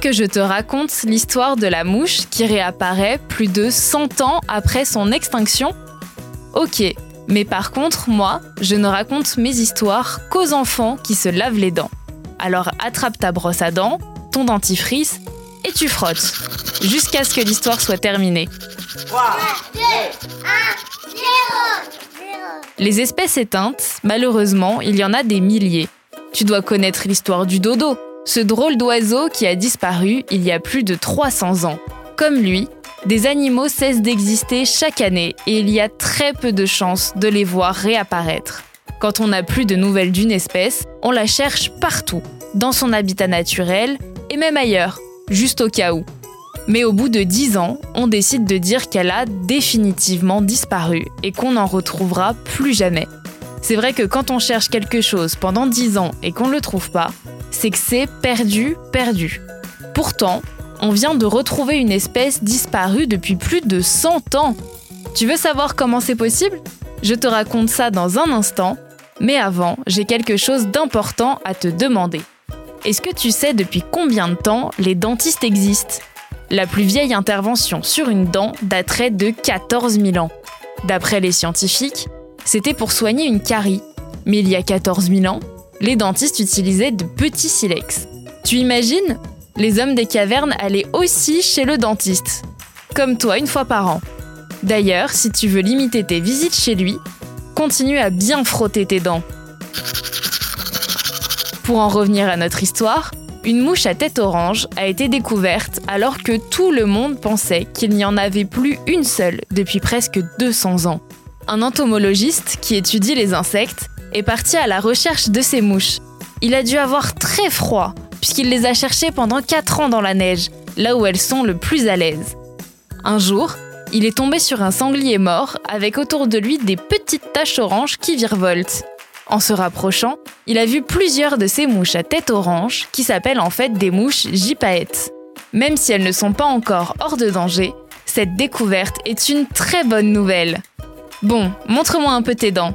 Que je te raconte l'histoire de la mouche qui réapparaît plus de 100 ans après son extinction Ok, mais par contre, moi, je ne raconte mes histoires qu'aux enfants qui se lavent les dents. Alors attrape ta brosse à dents, ton dentifrice, et tu frottes, jusqu'à ce que l'histoire soit terminée. 3, 2, 1, 0 Les espèces éteintes, malheureusement, il y en a des milliers. Tu dois connaître l'histoire du dodo, ce drôle d'oiseau qui a disparu il y a plus de 300 ans. Comme lui, des animaux cessent d'exister chaque année et il y a très peu de chances de les voir réapparaître. Quand on n'a plus de nouvelles d'une espèce, on la cherche partout, dans son habitat naturel et même ailleurs, juste au cas où. Mais au bout de 10 ans, on décide de dire qu'elle a définitivement disparu et qu'on n'en retrouvera plus jamais. C'est vrai que quand on cherche quelque chose pendant 10 ans et qu'on ne le trouve pas, c'est que c'est perdu, perdu. Pourtant, on vient de retrouver une espèce disparue depuis plus de 100 ans. Tu veux savoir comment c'est possible? Je te raconte ça dans un instant, mais avant, j'ai quelque chose d'important à te demander. Est-ce que tu sais depuis combien de temps les dentistes existent? La plus vieille intervention sur une dent daterait de 14 000 ans. D'après les scientifiques, c'était pour soigner une carie. Mais il y a 14 000 ans, les dentistes utilisaient de petits silex. Tu imagines? Les hommes des cavernes allaient aussi chez le dentiste. Comme toi, une fois par an. D'ailleurs, si tu veux limiter tes visites chez lui, continue à bien frotter tes dents. Pour en revenir à notre histoire, une mouche à tête orange a été découverte alors que tout le monde pensait qu'il n'y en avait plus une seule depuis presque 200 ans. Un entomologiste qui étudie les insectes est parti à la recherche de ces mouches. Il a dû avoir très froid, puisqu'il les a cherchées pendant 4 ans dans la neige, là où elles sont le plus à l'aise. Un jour, il est tombé sur un sanglier mort, avec autour de lui des petites taches oranges qui virevoltent. En se rapprochant, il a vu plusieurs de ces mouches à tête orange, qui s'appellent en fait des mouches gypaètes. Même si elles ne sont pas encore hors de danger, cette découverte est une très bonne nouvelle. Bon, montre-moi un peu tes dents.